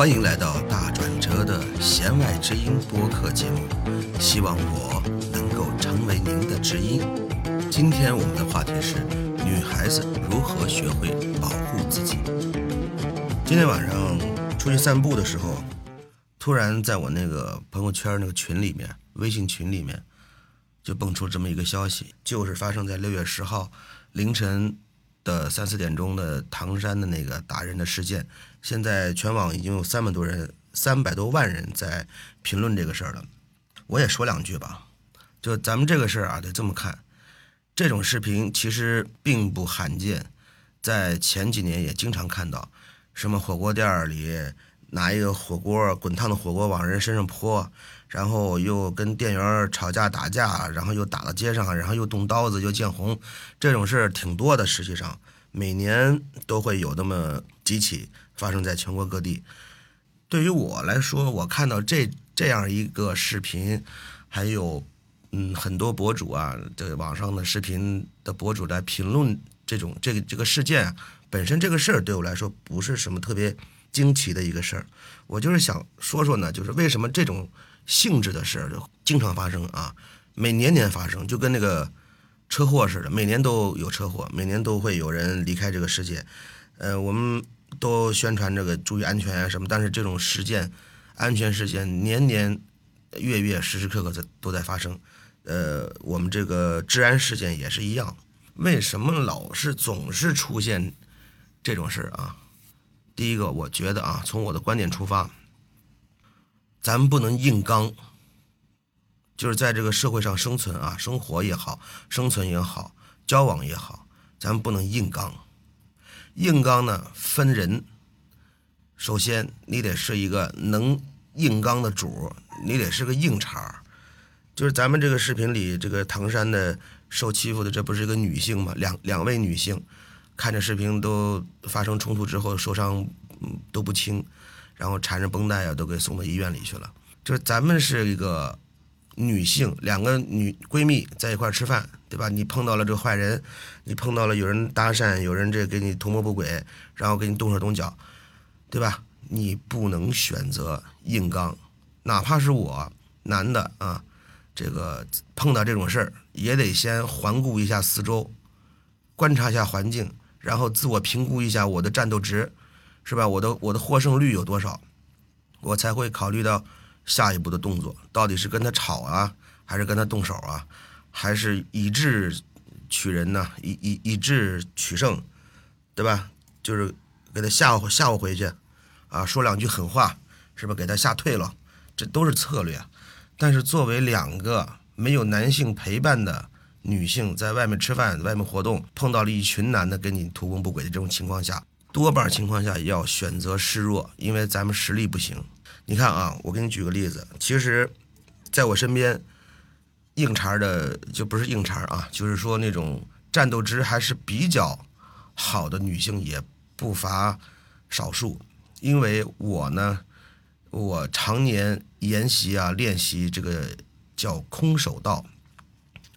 欢迎来到大转折的弦外之音播客节目，希望我能够成为您的知音。今天我们的话题是女孩子如何学会保护自己。今天晚上出去散步的时候，突然在我那个朋友圈那个群里面，微信群里面就蹦出这么一个消息，就是发生在六月十号凌晨的三四点钟的唐山的那个打人的事件。现在全网已经有三百多人、三百多万人在评论这个事儿了。我也说两句吧，就咱们这个事儿啊，得这么看。这种视频其实并不罕见，在前几年也经常看到，什么火锅店里拿一个火锅滚烫的火锅往人身上泼，然后又跟店员吵架打架，然后又打到街上，然后又动刀子又见红，这种事儿挺多的。实际上，每年都会有那么几起。发生在全国各地。对于我来说，我看到这这样一个视频，还有嗯很多博主啊，这个网上的视频的博主来评论这种这个这个事件本身这个事儿对我来说不是什么特别惊奇的一个事儿。我就是想说说呢，就是为什么这种性质的事儿经常发生啊，每年年发生，就跟那个车祸似的，每年都有车祸，每年都会有人离开这个世界。呃，我们。都宣传这个注意安全啊什么，但是这种事件，安全事件年年、月月、时时刻刻在都在发生。呃，我们这个治安事件也是一样。为什么老是总是出现这种事啊？第一个，我觉得啊，从我的观点出发，咱们不能硬刚，就是在这个社会上生存啊，生活也好，生存也好，交往也好，咱们不能硬刚。硬刚呢分人，首先你得是一个能硬刚的主，你得是个硬茬就是咱们这个视频里，这个唐山的受欺负的，这不是一个女性吗？两两位女性，看着视频都发生冲突之后受伤都不轻，然后缠着绷带啊，都给送到医院里去了。就是咱们是一个。女性两个女闺蜜在一块吃饭，对吧？你碰到了这个坏人，你碰到了有人搭讪，有人这给你图谋不轨，然后给你动手动脚，对吧？你不能选择硬刚，哪怕是我男的啊，这个碰到这种事儿也得先环顾一下四周，观察一下环境，然后自我评估一下我的战斗值，是吧？我的我的获胜率有多少，我才会考虑到。下一步的动作到底是跟他吵啊，还是跟他动手啊，还是以智取人呢？以以以智取胜，对吧？就是给他吓唬吓唬回去，啊，说两句狠话，是不是给他吓退了？这都是策略。但是作为两个没有男性陪伴的女性，在外面吃饭、外面活动，碰到了一群男的跟你图谋不轨的这种情况下，多半情况下要选择示弱，因为咱们实力不行。你看啊，我给你举个例子，其实，在我身边，硬茬的就不是硬茬啊，就是说那种战斗值还是比较好的女性也不乏少数。因为我呢，我常年研习啊练习这个叫空手道，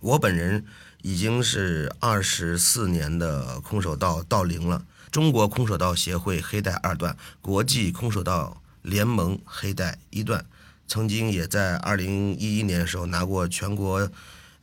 我本人已经是二十四年的空手道道龄了，中国空手道协会黑带二段，国际空手道。联盟黑带一段，曾经也在二零一一年的时候拿过全国，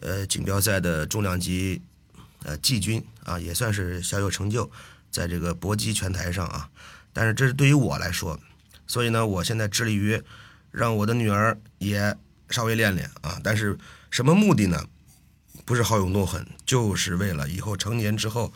呃锦标赛的重量级，呃季军啊，也算是小有成就，在这个搏击拳台上啊。但是这是对于我来说，所以呢，我现在致力于让我的女儿也稍微练练啊。但是什么目的呢？不是好勇斗狠，就是为了以后成年之后，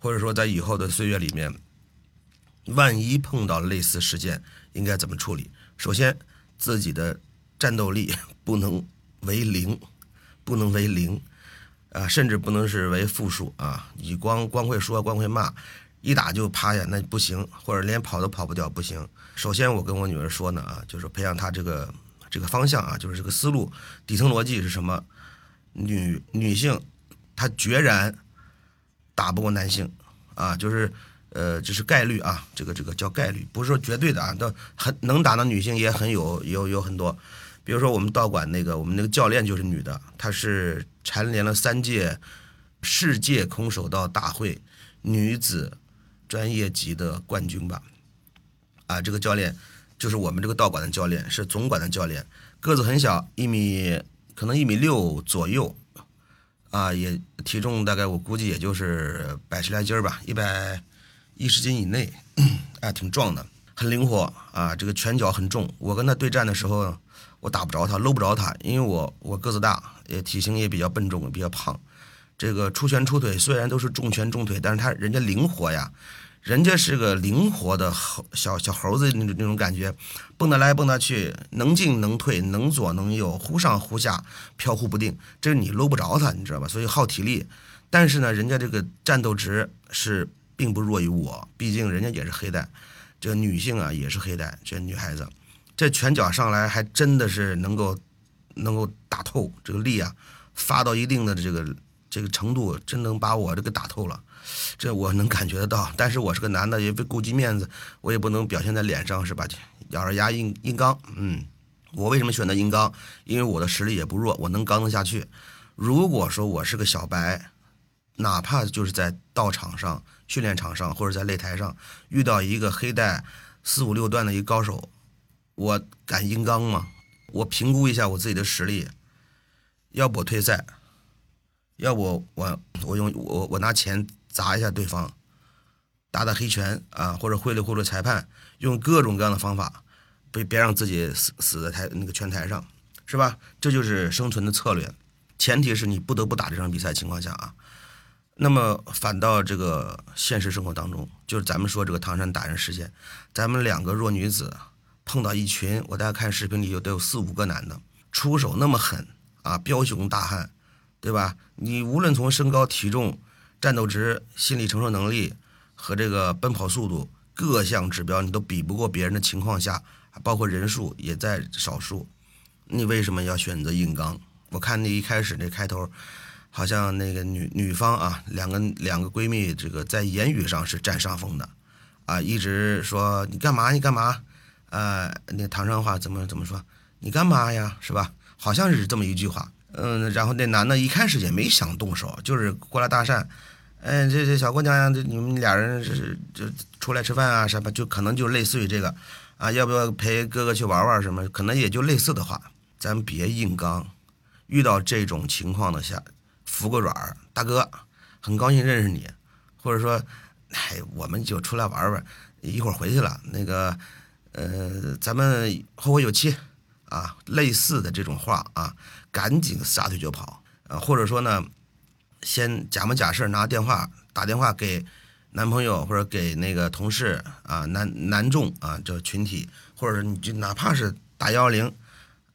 或者说在以后的岁月里面，万一碰到类似事件。应该怎么处理？首先，自己的战斗力 不能为零，不能为零，啊，甚至不能是为负数啊！你光光会说，光会骂，一打就趴下，那不行，或者连跑都跑不掉，不行。首先，我跟我女儿说呢，啊，就是培养她这个这个方向啊，就是这个思路，底层逻辑是什么？女女性她决然打不过男性啊，就是。呃，这是概率啊，这个这个叫概率，不是说绝对的啊。都很能打的女性也很有有有很多，比如说我们道馆那个，我们那个教练就是女的，她是蝉联了三届世界空手道大会女子专业级的冠军吧。啊，这个教练就是我们这个道馆的教练，是总馆的教练，个子很小，一米可能一米六左右，啊，也体重大概我估计也就是百十来斤儿吧，一百一十斤以内，啊，挺壮的，很灵活啊，这个拳脚很重。我跟他对战的时候，我打不着他，搂不着他，因为我我个子大，也体型也比较笨重，比较胖。这个出拳出腿虽然都是重拳重腿，但是他人家灵活呀。人家是个灵活的猴小小猴子那种那种感觉，蹦得来蹦得去，能进能退，能左能右，忽上忽下，飘忽不定。这是你搂不着他，你知道吧？所以耗体力。但是呢，人家这个战斗值是并不弱于我，毕竟人家也是黑带，这个女性啊也是黑带，这女孩子，这拳脚上来还真的是能够能够打透这个力啊，发到一定的这个这个程度，真能把我这个打透了。这我能感觉得到，但是我是个男的，也不顾及面子，我也不能表现在脸上，是吧？咬着牙硬硬刚。嗯，我为什么选择硬刚？因为我的实力也不弱，我能刚得下去。如果说我是个小白，哪怕就是在道场上、训练场上或者在擂台上遇到一个黑带四五六段的一个高手，我敢硬刚吗？我评估一下我自己的实力，要不我退赛，要不我我用我我拿钱。砸一下对方，打打黑拳啊，或者贿赂贿赂裁判，用各种各样的方法，别别让自己死死在台那个拳台上，是吧？这就是生存的策略，前提是你不得不打这场比赛情况下啊。那么反到这个现实生活当中，就是咱们说这个唐山打人事件，咱们两个弱女子碰到一群，我大家看视频里有得有四五个男的，出手那么狠啊，彪形大汉，对吧？你无论从身高体重。战斗值、心理承受能力和这个奔跑速度各项指标，你都比不过别人的情况下，包括人数也在少数，你为什么要选择硬刚？我看那一开始那开头，好像那个女女方啊，两个两个闺蜜，这个在言语上是占上风的，啊，一直说你干嘛你干嘛，呃，那唐山话怎么怎么说？你干嘛呀？是吧？好像是这么一句话。嗯，然后那男的一开始也没想动手，就是过来搭讪。嗯，这这小姑娘呀，这你们俩人是就出来吃饭啊什么，就可能就类似于这个，啊，要不要陪哥哥去玩玩什么？可能也就类似的话，咱别硬刚。遇到这种情况的下，服个软儿，大哥，很高兴认识你，或者说，哎，我们就出来玩玩，一会儿回去了，那个，呃，咱们后会有期，啊，类似的这种话啊，赶紧撒腿就跑，啊，或者说呢？先假模假式拿电话打电话给男朋友或者给那个同事啊男男众啊这群体，或者你就哪怕是打幺幺零，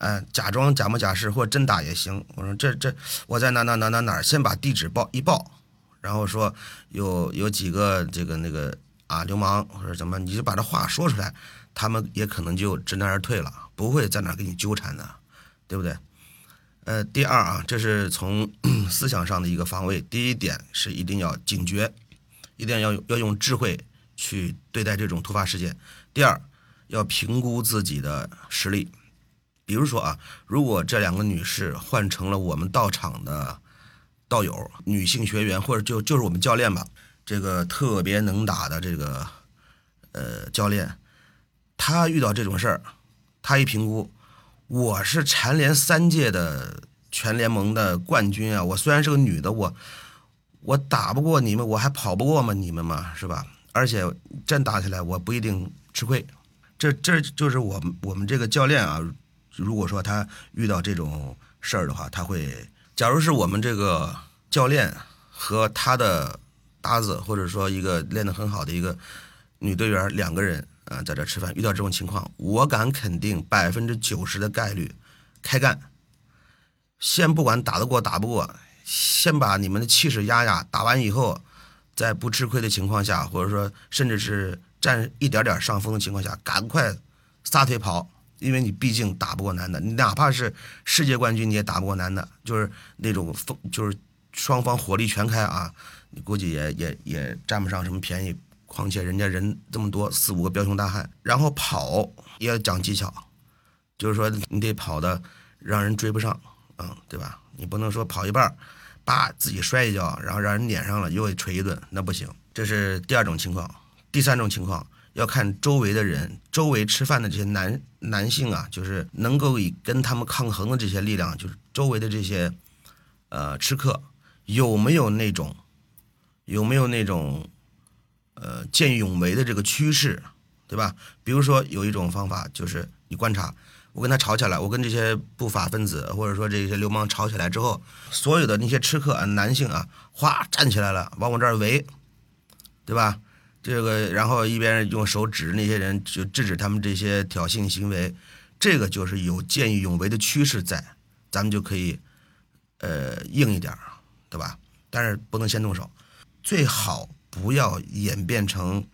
呃假装假模假式或真打也行。我说这这我在哪哪哪哪哪先把地址报一报，然后说有有几个这个那个啊流氓或者怎么，你就把这话说出来，他们也可能就知难而退了，不会在那跟你纠缠的，对不对？呃，第二啊，这是从 思想上的一个防卫。第一点是一定要警觉，一定要要用智慧去对待这种突发事件。第二，要评估自己的实力。比如说啊，如果这两个女士换成了我们到场的道友、女性学员，或者就就是我们教练吧，这个特别能打的这个呃教练，他遇到这种事儿，他一评估。我是蝉联三届的全联盟的冠军啊！我虽然是个女的，我我打不过你们，我还跑不过吗？你们嘛，是吧？而且真打起来，我不一定吃亏。这这就是我们我们这个教练啊。如果说他遇到这种事儿的话，他会，假如是我们这个教练和他的搭子，或者说一个练得很好的一个女队员，两个人。啊，在这吃饭遇到这种情况，我敢肯定百分之九十的概率开干。先不管打得过打不过，先把你们的气势压压，打完以后，在不吃亏的情况下，或者说甚至是占一点点上风的情况下，赶快撒腿跑，因为你毕竟打不过男的，你哪怕是世界冠军你也打不过男的，就是那种风，就是双方火力全开啊，你估计也也也占不上什么便宜。况且人家人这么多，四五个彪形大汉，然后跑也要讲技巧，就是说你得跑的让人追不上，嗯，对吧？你不能说跑一半，叭自己摔一跤，然后让人撵上了又给捶一顿，那不行。这是第二种情况。第三种情况，要看周围的人，周围吃饭的这些男男性啊，就是能够以跟他们抗衡的这些力量，就是周围的这些呃吃客有没有那种有没有那种呃见义勇为的这个趋势，对吧？比如说有一种方法就是你观察。我跟他吵起来，我跟这些不法分子或者说这些流氓吵起来之后，所有的那些吃客啊，男性啊，哗站起来了，往我这儿围，对吧？这个然后一边用手指那些人，就制止他们这些挑衅行为，这个就是有见义勇为的趋势在，咱们就可以呃硬一点，对吧？但是不能先动手，最好不要演变成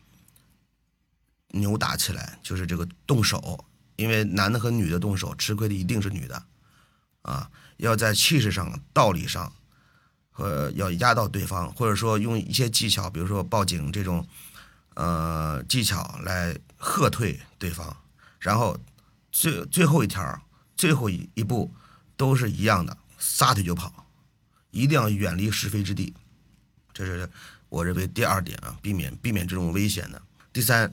扭打起来，就是这个动手。因为男的和女的动手，吃亏的一定是女的，啊，要在气势上、道理上，和要压到对方，或者说用一些技巧，比如说报警这种，呃，技巧来吓退对方，然后最最后一条、最后一一步都是一样的，撒腿就跑，一定要远离是非之地，这是我认为第二点啊，避免避免这种危险的。第三。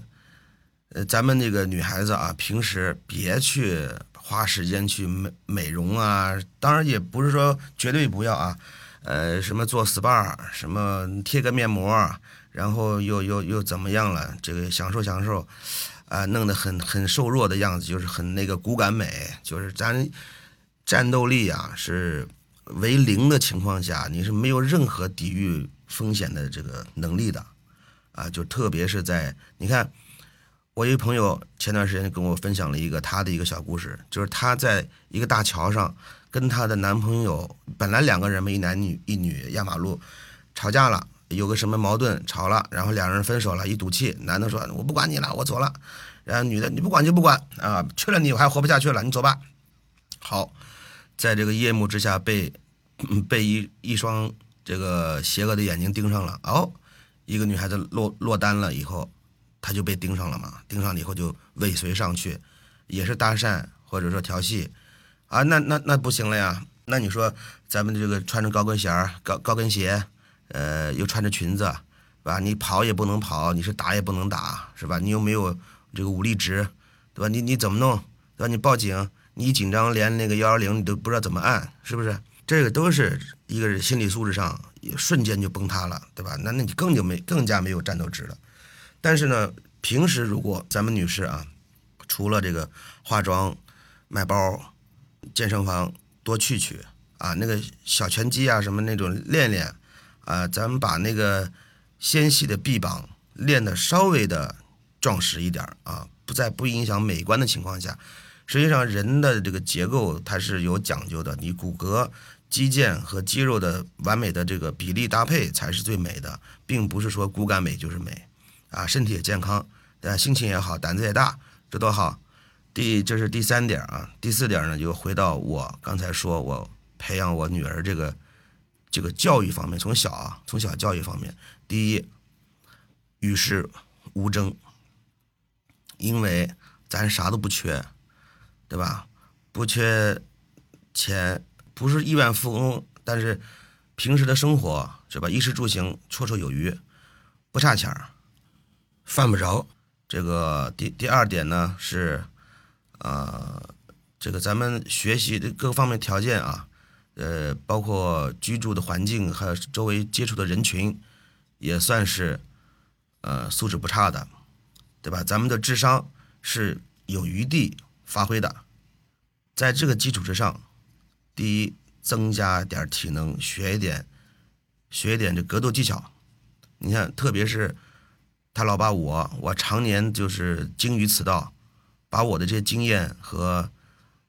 呃，咱们那个女孩子啊，平时别去花时间去美美容啊，当然也不是说绝对不要啊，呃，什么做 SPA，什么贴个面膜，然后又又又怎么样了？这个享受享受，啊，弄得很很瘦弱的样子，就是很那个骨感美，就是咱战斗力啊是为零的情况下，你是没有任何抵御风险的这个能力的，啊，就特别是在你看。我一朋友前段时间跟我分享了一个他的一个小故事，就是他在一个大桥上跟他的男朋友，本来两个人嘛，一男女一女压马路，吵架了，有个什么矛盾吵了，然后两人分手了，一赌气，男的说我不管你了，我走了，然后女的你不管就不管啊，去了你我还活不下去了，你走吧。好，在这个夜幕之下被被一一双这个邪恶的眼睛盯上了，哦，一个女孩子落落单了以后。她就被盯上了嘛，盯上了以后就尾随上去，也是搭讪或者说调戏，啊，那那那不行了呀。那你说咱们这个穿着高跟鞋、高高跟鞋，呃，又穿着裙子，是吧？你跑也不能跑，你是打也不能打，是吧？你又没有这个武力值，对吧？你你怎么弄？对吧？你报警，你一紧张连那个幺幺零你都不知道怎么按，是不是？这个都是一个心理素质上瞬间就崩塌了，对吧？那那你更就没更加没有战斗值了。但是呢，平时如果咱们女士啊，除了这个化妆、买包、健身房多去去啊，那个小拳击啊什么那种练练啊，咱们把那个纤细的臂膀练得稍微的壮实一点啊，不在不影响美观的情况下，实际上人的这个结构它是有讲究的，你骨骼、肌腱和肌肉的完美的这个比例搭配才是最美的，并不是说骨感美就是美。啊，身体也健康，呃，心情也好，胆子也大，这多好。第这是第三点啊，第四点呢，就回到我刚才说我培养我女儿这个这个教育方面，从小啊，从小教育方面，第一，与世无争，因为咱啥都不缺，对吧？不缺钱，不是亿万富翁，但是平时的生活是吧？衣食住行绰绰有余，不差钱儿。犯不着，这个第第二点呢是，呃，这个咱们学习的各方面条件啊，呃，包括居住的环境和周围接触的人群，也算是，呃，素质不差的，对吧？咱们的智商是有余地发挥的，在这个基础之上，第一，增加点体能，学一点，学一点这格斗技巧，你看，特别是。他老爸我，我常年就是精于此道，把我的这些经验和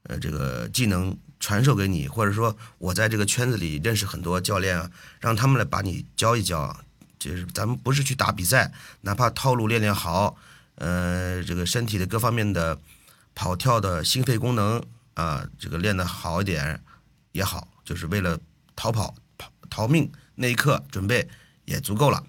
呃这个技能传授给你，或者说我在这个圈子里认识很多教练啊，让他们来把你教一教。就是咱们不是去打比赛，哪怕套路练练好，呃，这个身体的各方面的跑跳的心肺功能啊，这个练得好一点也好，就是为了逃跑、逃逃命那一刻准备也足够了。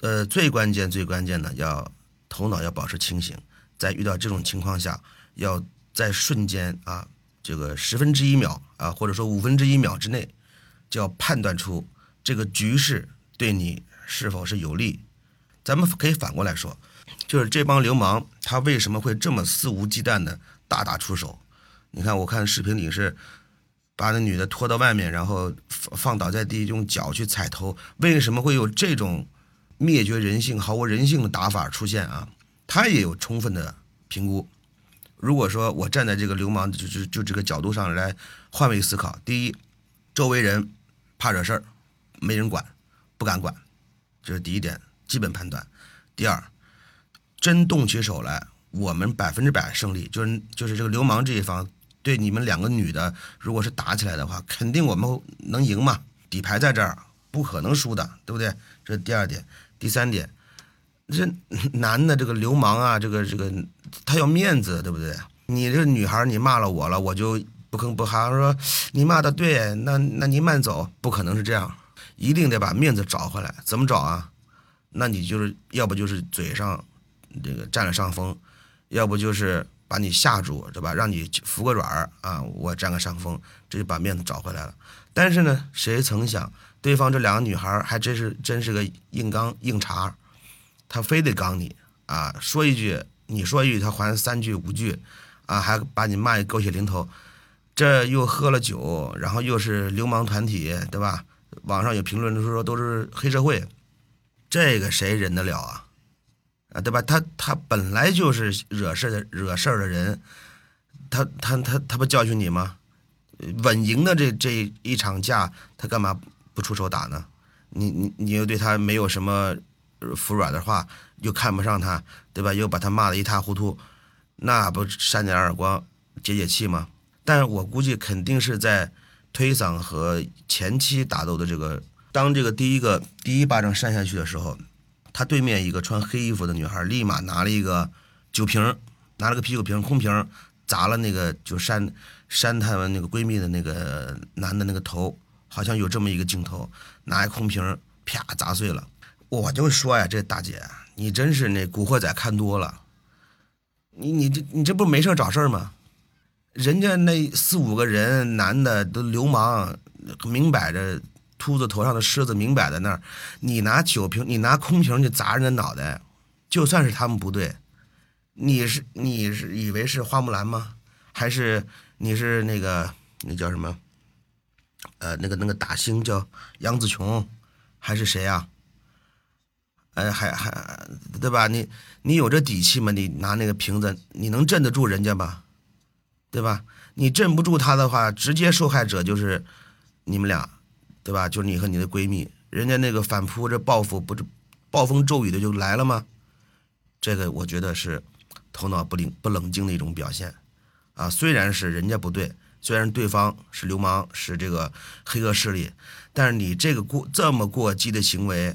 呃，最关键、最关键的，要头脑要保持清醒，在遇到这种情况下，要在瞬间啊，这个十分之一秒啊，或者说五分之一秒之内，就要判断出这个局势对你是否是有利。咱们可以反过来说，就是这帮流氓他为什么会这么肆无忌惮的大打出手？你看，我看视频里是把那女的拖到外面，然后放放倒在地，用脚去踩头。为什么会有这种灭绝人性、毫无人性的打法出现啊？他也有充分的评估。如果说我站在这个流氓就就就这个角度上来换位思考，第一，周围人怕惹事儿，没人管，不敢管，这是第一点基本判断。第二，真动起手来，我们百分之百胜利，就是就是这个流氓这一方对你们两个女的，如果是打起来的话，肯定我们能赢嘛，底牌在这儿，不可能输的，对不对？这是第二点。第三点。这 男的这个流氓啊，这个这个他要面子，对不对？你这女孩你骂了我了，我就不吭不哈说你骂的对，那那你慢走，不可能是这样，一定得把面子找回来。怎么找啊？那你就是要不就是嘴上这个占了上风，要不就是把你吓住，对吧？让你服个软儿啊，我占个上风，这就把面子找回来了。但是呢，谁曾想对方这两个女孩还真是真是个硬刚硬茬。他非得刚你啊，说一句你说一句，他还三句五句，啊，还把你骂一狗血淋头，这又喝了酒，然后又是流氓团体，对吧？网上有评论说都是黑社会，这个谁忍得了啊？啊，对吧？他他本来就是惹事的惹事的人，他他他他不教训你吗？稳赢的这这一场架，他干嘛不出手打呢？你你你又对他没有什么？服软的话，又看不上他，对吧？又把他骂得一塌糊涂，那不扇点耳光解解气吗？但是我估计肯定是在推搡和前期打斗的这个，当这个第一个第一巴掌扇下去的时候，他对面一个穿黑衣服的女孩立马拿了一个酒瓶，拿了个啤酒瓶空瓶砸了那个就扇扇他们那个闺蜜的那个男的那个头，好像有这么一个镜头，拿一空瓶啪砸碎了。我就说呀，这大姐，你真是那古惑仔看多了。你你这你这不没事找事儿吗？人家那四五个人，男的都流氓，明摆着秃子头上的虱子明摆在那儿。你拿酒瓶，你拿空瓶去砸人家脑袋，就算是他们不对，你是你是以为是花木兰吗？还是你是那个那叫什么？呃，那个那个大星叫杨紫琼，还是谁啊？哎，还还对吧？你你有这底气吗？你拿那个瓶子，你能镇得住人家吗？对吧？你镇不住他的话，直接受害者就是你们俩，对吧？就是你和你的闺蜜，人家那个反扑这报复，不是暴风骤雨的就来了吗？这个我觉得是头脑不灵不冷静的一种表现啊！虽然是人家不对，虽然对方是流氓是这个黑恶势力，但是你这个过这么过激的行为。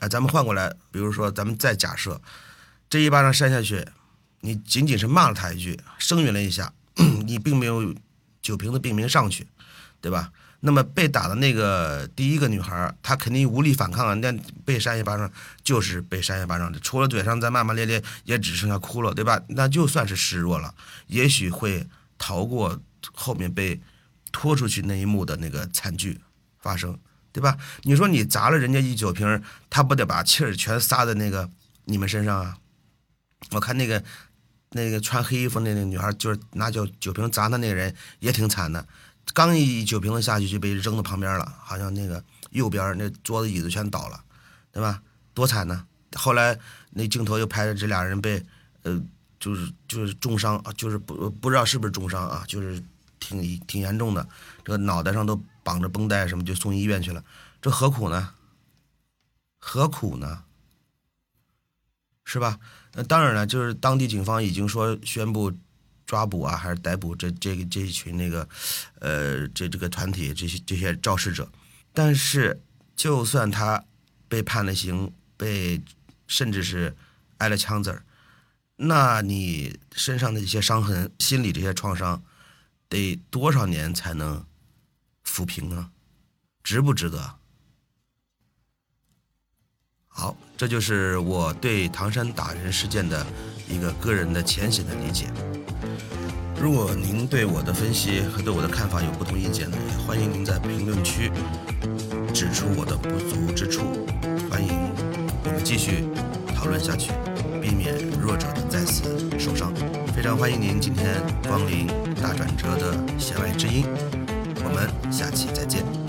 啊，咱们换过来，比如说，咱们再假设，这一巴掌扇下去，你仅仅是骂了他一句，声援了一下，你并没有酒瓶子并没上去，对吧？那么被打的那个第一个女孩，她肯定无力反抗啊，那被扇一巴掌就是被扇一巴掌，除了嘴上在骂骂咧咧，也只剩下哭了，对吧？那就算是示弱了，也许会逃过后面被拖出去那一幕的那个惨剧发生。对吧？你说你砸了人家一酒瓶，他不得把气儿全撒在那个你们身上啊？我看那个那个穿黑衣服那个女孩，就是拿酒酒瓶砸他那个人也挺惨的，刚一酒瓶子下去就被扔到旁边了，好像那个右边那桌子椅子全倒了，对吧？多惨呢！后来那镜头又拍着这俩人被呃，就是就是重伤啊，就是不不知道是不是重伤啊，就是挺挺严重的，这个脑袋上都。绑着绷带什么就送医院去了，这何苦呢？何苦呢？是吧？那当然了，就是当地警方已经说宣布抓捕啊，还是逮捕这这个这一群那个，呃，这这个团体这些这些肇事者。但是，就算他被判了刑，被甚至是挨了枪子儿，那你身上的一些伤痕、心理这些创伤，得多少年才能？抚平啊，值不值得？好，这就是我对唐山打人事件的一个个人的浅显的理解。如果您对我的分析和对我的看法有不同意见呢，也欢迎您在评论区指出我的不足之处。欢迎我们继续讨论下去。避免弱者受伤。非常欢迎您今天光临大转折的弦外之音，我们下期再见。